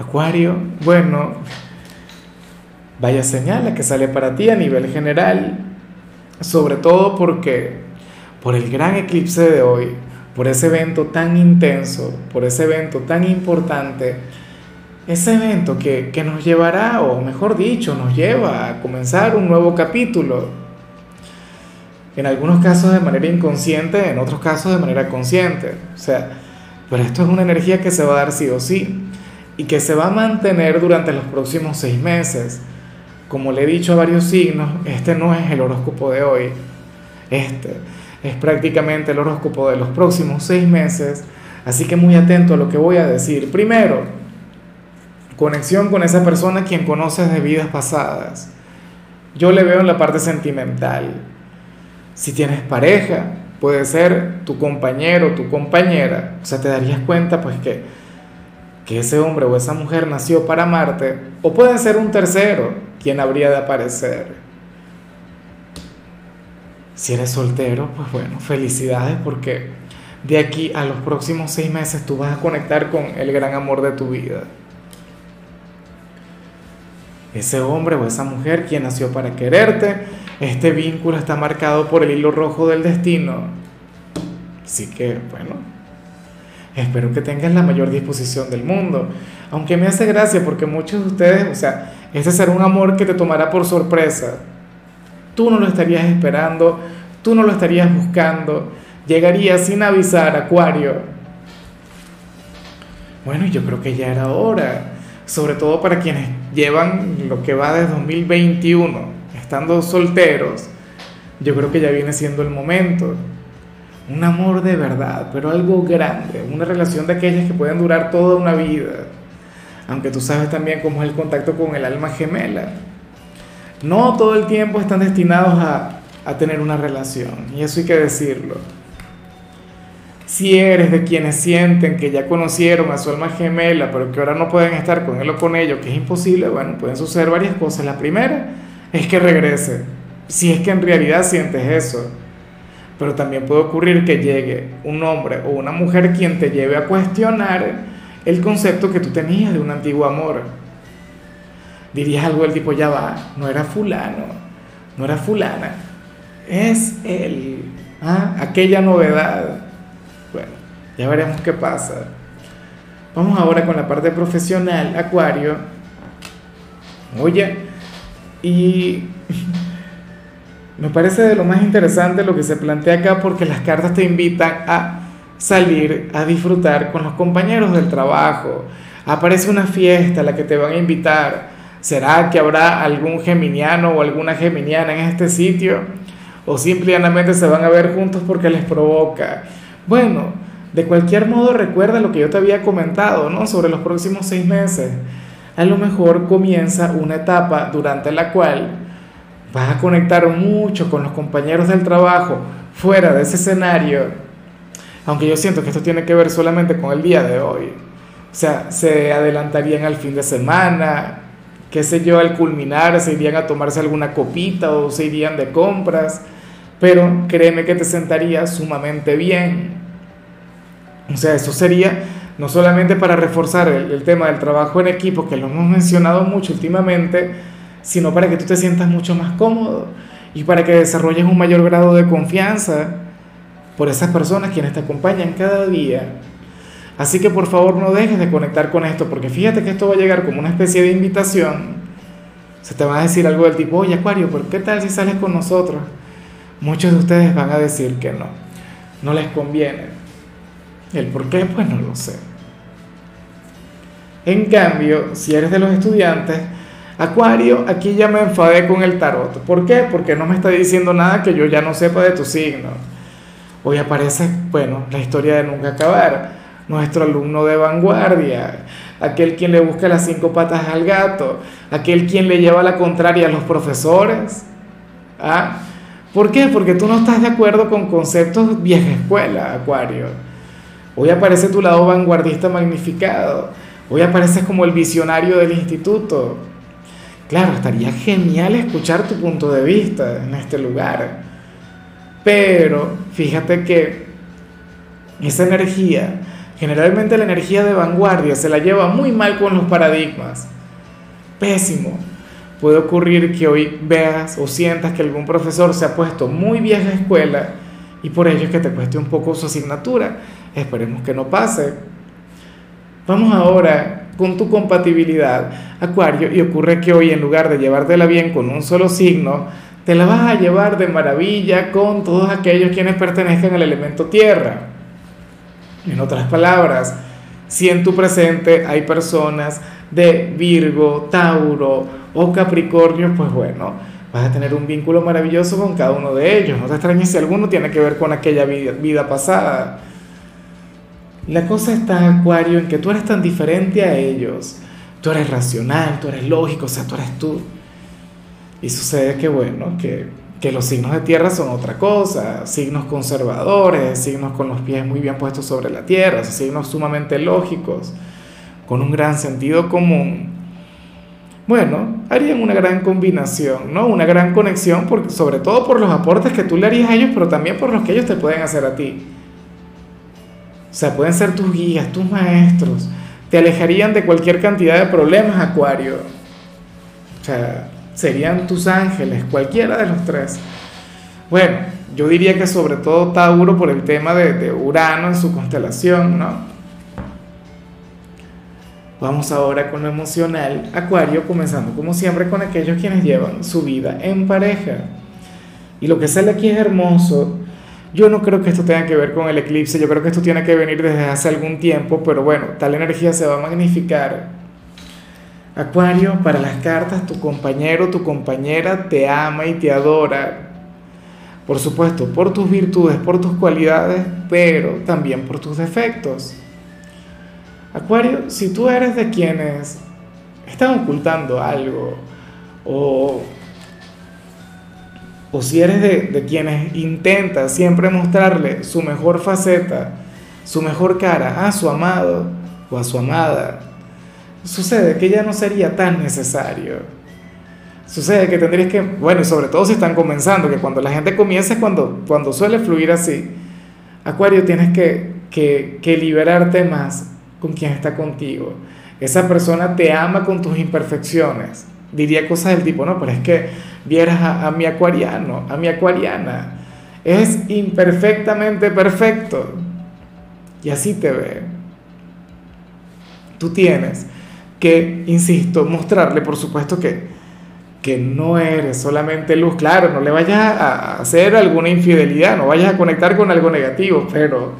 Acuario, bueno, vaya señal que sale para ti a nivel general, sobre todo porque por el gran eclipse de hoy, por ese evento tan intenso, por ese evento tan importante, ese evento que, que nos llevará, o mejor dicho, nos lleva a comenzar un nuevo capítulo. En algunos casos de manera inconsciente, en otros casos de manera consciente. O sea, pero esto es una energía que se va a dar sí o sí y que se va a mantener durante los próximos seis meses. Como le he dicho a varios signos, este no es el horóscopo de hoy. Este es prácticamente el horóscopo de los próximos seis meses. Así que muy atento a lo que voy a decir. Primero, conexión con esa persona quien conoces de vidas pasadas. Yo le veo en la parte sentimental. Si tienes pareja, puede ser tu compañero, tu compañera. O sea, te darías cuenta pues que que ese hombre o esa mujer nació para amarte, o puede ser un tercero quien habría de aparecer. Si eres soltero, pues bueno, felicidades porque de aquí a los próximos seis meses tú vas a conectar con el gran amor de tu vida. Ese hombre o esa mujer quien nació para quererte, este vínculo está marcado por el hilo rojo del destino. Así que, bueno, Espero que tengas la mayor disposición del mundo. Aunque me hace gracia porque muchos de ustedes, o sea, ese será un amor que te tomará por sorpresa. Tú no lo estarías esperando, tú no lo estarías buscando, llegaría sin avisar, Acuario. Bueno, yo creo que ya era hora, sobre todo para quienes llevan lo que va de 2021, estando solteros, yo creo que ya viene siendo el momento un amor de verdad, pero algo grande, una relación de aquellas que pueden durar toda una vida, aunque tú sabes también cómo es el contacto con el alma gemela. No todo el tiempo están destinados a, tener una relación, y eso hay que decirlo. Si eres de quienes sienten que ya conocieron a su alma gemela, pero que ahora no pueden estar con él o con ellos, que es imposible, bueno, pueden suceder varias cosas. La primera es que regrese, si es que en realidad sientes eso pero también puede ocurrir que llegue un hombre o una mujer quien te lleve a cuestionar el concepto que tú tenías de un antiguo amor. Dirías algo del tipo, ya va, no era fulano, no era fulana, es él, ¿ah? aquella novedad. Bueno, ya veremos qué pasa. Vamos ahora con la parte profesional, Acuario. Oye, y me parece de lo más interesante lo que se plantea acá porque las cartas te invitan a salir a disfrutar con los compañeros del trabajo. Aparece una fiesta a la que te van a invitar. ¿Será que habrá algún geminiano o alguna geminiana en este sitio? ¿O simplemente se van a ver juntos porque les provoca? Bueno, de cualquier modo recuerda lo que yo te había comentado, ¿no? Sobre los próximos seis meses. A lo mejor comienza una etapa durante la cual vas a conectar mucho con los compañeros del trabajo fuera de ese escenario, aunque yo siento que esto tiene que ver solamente con el día de hoy. O sea, se adelantarían al fin de semana, qué sé yo, al culminar se irían a tomarse alguna copita o se irían de compras, pero créeme que te sentaría sumamente bien. O sea, eso sería no solamente para reforzar el, el tema del trabajo en equipo, que lo hemos mencionado mucho últimamente, sino para que tú te sientas mucho más cómodo y para que desarrolles un mayor grado de confianza por esas personas quienes te acompañan cada día. Así que por favor no dejes de conectar con esto, porque fíjate que esto va a llegar como una especie de invitación. Se te va a decir algo del tipo, oye Acuario, ¿por qué tal si sales con nosotros? Muchos de ustedes van a decir que no, no les conviene. ¿El por qué? Pues no lo sé. En cambio, si eres de los estudiantes, Acuario, aquí ya me enfadé con el tarot. ¿Por qué? Porque no me está diciendo nada que yo ya no sepa de tu signo. Hoy aparece, bueno, la historia de nunca acabar. Nuestro alumno de vanguardia, aquel quien le busca las cinco patas al gato, aquel quien le lleva la contraria a los profesores. ¿Ah? ¿Por qué? Porque tú no estás de acuerdo con conceptos vieja escuela, Acuario. Hoy aparece tu lado vanguardista magnificado. Hoy apareces como el visionario del instituto. Claro, estaría genial escuchar tu punto de vista en este lugar. Pero fíjate que esa energía, generalmente la energía de vanguardia, se la lleva muy mal con los paradigmas. Pésimo. Puede ocurrir que hoy veas o sientas que algún profesor se ha puesto muy vieja escuela y por ello es que te cueste un poco su asignatura. Esperemos que no pase. Vamos ahora con tu compatibilidad, Acuario, y ocurre que hoy en lugar de llevártela bien con un solo signo, te la vas a llevar de maravilla con todos aquellos quienes pertenezcan al elemento tierra. En otras palabras, si en tu presente hay personas de Virgo, Tauro o Capricornio, pues bueno, vas a tener un vínculo maravilloso con cada uno de ellos. No te extrañes si alguno tiene que ver con aquella vida, vida pasada. La cosa está, Acuario, en que tú eres tan diferente a ellos. Tú eres racional, tú eres lógico, o sea, tú eres tú. Y sucede que, bueno, que, que los signos de tierra son otra cosa, signos conservadores, signos con los pies muy bien puestos sobre la tierra, signos sumamente lógicos, con un gran sentido común. Bueno, harían una gran combinación, ¿no? Una gran conexión, porque, sobre todo por los aportes que tú le harías a ellos, pero también por los que ellos te pueden hacer a ti. O sea, pueden ser tus guías, tus maestros. Te alejarían de cualquier cantidad de problemas, Acuario. O sea, serían tus ángeles, cualquiera de los tres. Bueno, yo diría que sobre todo Tauro por el tema de, de Urano en su constelación, ¿no? Vamos ahora con lo emocional, Acuario, comenzando como siempre con aquellos quienes llevan su vida en pareja. Y lo que sale aquí es hermoso. Yo no creo que esto tenga que ver con el eclipse, yo creo que esto tiene que venir desde hace algún tiempo, pero bueno, tal energía se va a magnificar Acuario, para las cartas, tu compañero, tu compañera te ama y te adora. Por supuesto, por tus virtudes, por tus cualidades, pero también por tus defectos. Acuario, si tú eres de quienes están ocultando algo, o, o si eres de, de quienes intentan siempre mostrarle su mejor faceta, su mejor cara a su amado o a su amada, sucede que ya no sería tan necesario. Sucede que tendrías que, bueno, y sobre todo si están comenzando, que cuando la gente comienza cuando, cuando suele fluir así. Acuario, tienes que, que, que liberarte más con quien está contigo. Esa persona te ama con tus imperfecciones. Diría cosas del tipo, no, pero es que vieras a, a mi acuariano, a mi acuariana. Es imperfectamente perfecto. Y así te ve. Tú tienes que, insisto, mostrarle, por supuesto, que, que no eres solamente luz. Claro, no le vayas a hacer alguna infidelidad, no vayas a conectar con algo negativo, pero,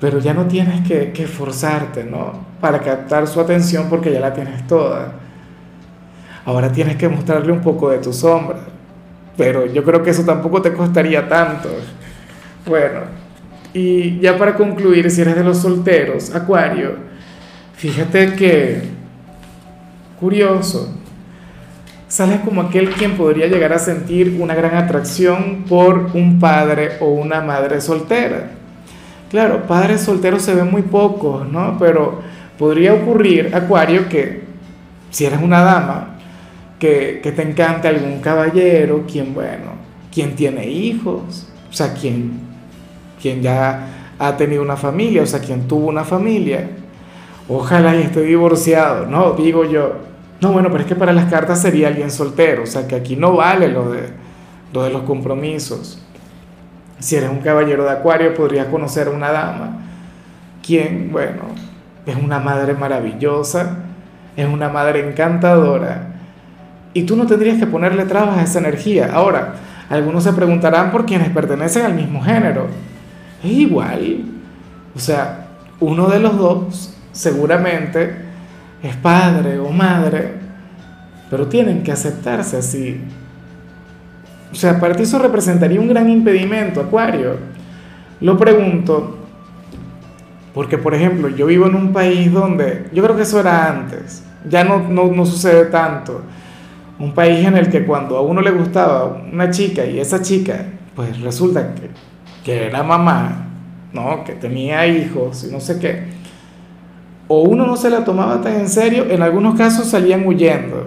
pero ya no tienes que, que forzarte, ¿no? Para captar su atención porque ya la tienes toda. Ahora tienes que mostrarle un poco de tu sombra, pero yo creo que eso tampoco te costaría tanto. Bueno, y ya para concluir, si eres de los solteros, Acuario, Fíjate que, curioso, sales como aquel quien podría llegar a sentir una gran atracción por un padre o una madre soltera. Claro, padres solteros se ven muy pocos, ¿no? Pero podría ocurrir, Acuario, que si eres una dama, que, te encante algún caballero, quien, bueno, quien tiene hijos, o sea, quien, quien ya ha tenido una familia, o sea, quien tuvo una familia ojalá y esté divorciado, no, digo yo. No, bueno, pero es que para las cartas sería alguien soltero, o sea que aquí no vale lo de, lo de los compromisos. Si eres un caballero de acuario, podrías conocer a una dama, quien, bueno, es una madre maravillosa, es una madre encantadora, y tú no tendrías que ponerle trabas a esa energía. Ahora, algunos se preguntarán por quienes pertenecen al mismo género. Es igual. O sea, uno de los dos seguramente es padre o madre, pero tienen que aceptarse así. O sea, para ti eso representaría un gran impedimento, Acuario. Lo pregunto Porque, por ejemplo, yo vivo en un país donde, yo creo que eso era antes, ya no, no, no sucede tanto. Un país en el que cuando a uno le gustaba una chica y esa chica, pues resulta que, que era mamá, ¿no? Que tenía hijos y no sé qué. O uno no se la tomaba tan en serio, en algunos casos salían huyendo.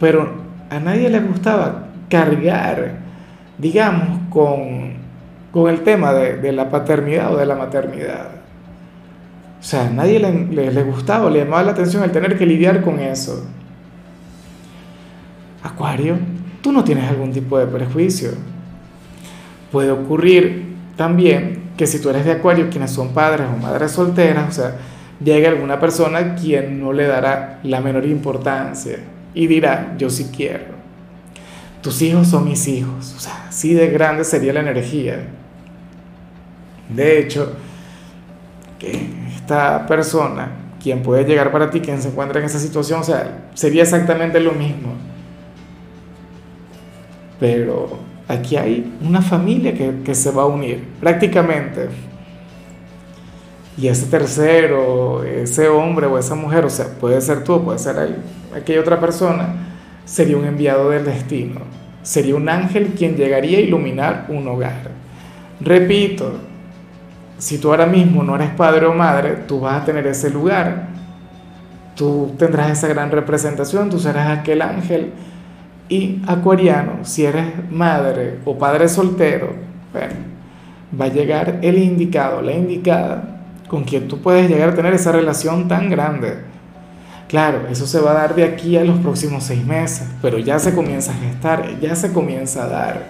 Pero a nadie le gustaba cargar, digamos, con, con el tema de, de, la paternidad o de la maternidad. O sea, a nadie le, le, gustaba, le llamaba la atención el tener que lidiar con eso. Acuario, tú no tienes algún tipo de prejuicio. Puede ocurrir también que si tú eres de Acuario, quienes son padres o madres solteras, o sea, llegue alguna persona quien no le dará la menor importancia y dirá, yo sí quiero. Tus hijos son mis hijos. O sea, así de grande sería la energía. De hecho, que esta persona, quien puede llegar para ti, quien se encuentra en esa situación, o sea, sería exactamente lo mismo. Pero aquí hay una familia que, se va a unir, prácticamente. Y ese tercero, ese hombre o esa mujer, o sea, puede ser tú, puede ser él, aquella otra persona, sería un enviado del destino. Sería un ángel quien llegaría a iluminar un hogar. Repito, si tú ahora mismo no eres padre o madre, tú vas a tener ese lugar. Tú tendrás esa gran representación, tú serás aquel ángel. Y acuariano, si eres madre o padre soltero, va a llegar el indicado, la indicada, con quien tú puedes llegar a tener esa relación tan grande. Claro, eso se va a dar de aquí a los próximos seis meses, pero ya se comienza a gestar, ya se comienza a dar.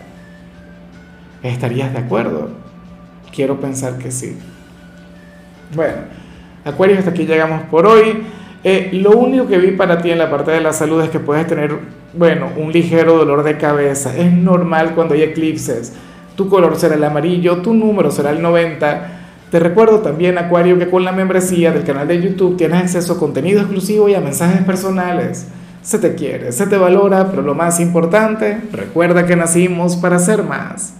¿Estarías de acuerdo? Quiero pensar que sí. Bueno, Acuario, hasta aquí llegamos por hoy. Eh, lo único que vi para ti en la parte de la salud es que puedes tener, bueno, un ligero dolor de cabeza. Es normal cuando hay eclipses. Tu color será el amarillo, tu número será el 90. Te recuerdo también, Acuario, que con la membresía del canal de YouTube tienes acceso a contenido exclusivo y a mensajes personales. Se te quiere, se te valora, pero lo más importante, recuerda que nacimos para ser más.